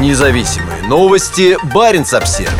Независимые новости. Барин обсерва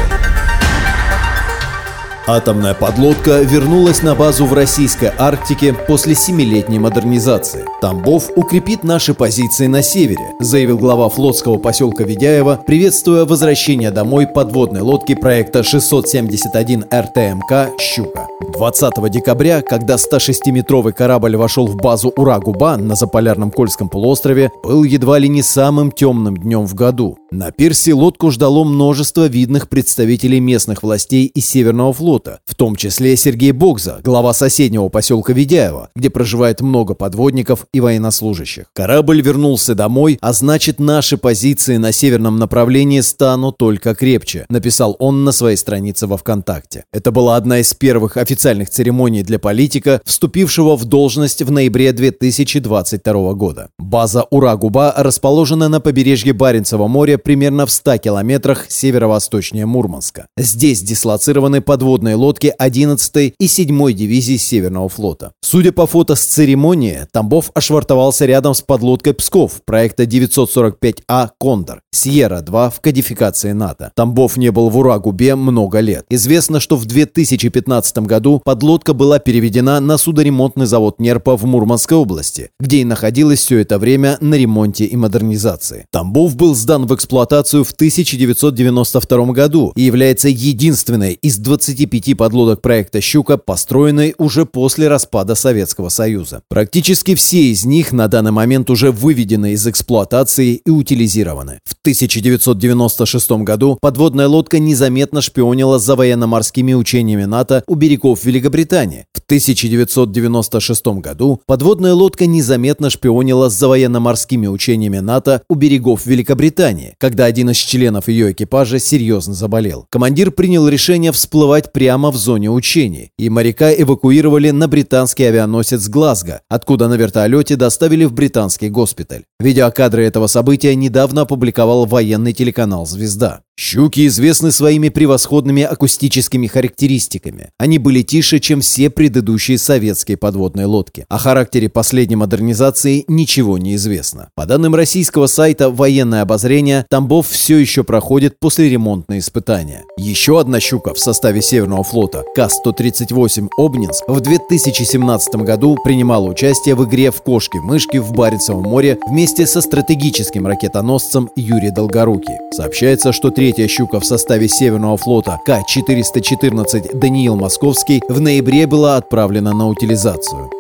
Атомная подлодка вернулась на базу в российской Арктике после семилетней модернизации. Тамбов укрепит наши позиции на севере, заявил глава флотского поселка Ведяева, приветствуя возвращение домой подводной лодки проекта 671 РТМК «Щука». 20 декабря, когда 106-метровый корабль вошел в базу Ура-Губа на заполярном Кольском полуострове, был едва ли не самым темным днем в году. На пирсе лодку ждало множество видных представителей местных властей и Северного флота, в том числе Сергей Богза, глава соседнего поселка Ведяева, где проживает много подводников и военнослужащих. Корабль вернулся домой, а значит наши позиции на северном направлении станут только крепче, написал он на своей странице во ВКонтакте. Это была одна из первых официальных церемоний для политика, вступившего в должность в ноябре 2022 года. База Ура-Губа расположена на побережье Баренцева моря примерно в 100 километрах северо-восточнее Мурманска. Здесь дислоцированы подводные лодки 11 и 7 дивизии Северного флота. Судя по фото с церемонии, Тамбов ошвартовался рядом с подлодкой Псков проекта 945А «Кондор» Сьерра-2 в кодификации НАТО. Тамбов не был в Урагубе много лет. Известно, что в 2015 году подлодка была переведена на судоремонтный завод Нерпа в Мурманской области, где и находилась все это время на ремонте и модернизации. Тамбов был сдан в эксплуатацию в 1992 году и является единственной из 25 подлодок проекта «Щука», построенной уже после распада Советского Союза. Практически все из них на данный момент уже выведены из эксплуатации и утилизированы. В 1996 году подводная лодка незаметно шпионила за военно-морскими учениями НАТО у берегов Великобритании. В 1996 году подводная лодка незаметно шпионила за военно-морскими учениями НАТО у берегов Великобритании, когда один из членов ее экипажа серьезно заболел. Командир принял решение всплывать прямо в зоне учений, и моряка эвакуировали на британский авианосец «Глазго», откуда на вертолете доставили в британский госпиталь. Видеокадры этого события недавно опубликовал военный телеканал «Звезда». Щуки известны своими превосходными акустическими характеристиками. Они были тише, чем все предыдущие советские подводные лодки. О характере последней модернизации ничего не известно. По данным российского сайта «Военное обозрение», Тамбов все еще проходит послеремонтные испытания. Еще одна щука в составе Северного флота, К-138 «Обнинск», в 2017 году принимала участие в игре в кошки-мышки в Баренцевом море вместе со стратегическим ракетоносцем Юрий Долгорукий. Сообщается, что три третья щука в составе Северного флота К-414 Даниил Московский в ноябре была отправлена на утилизацию.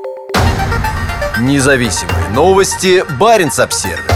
Независимые новости. Барин обсервис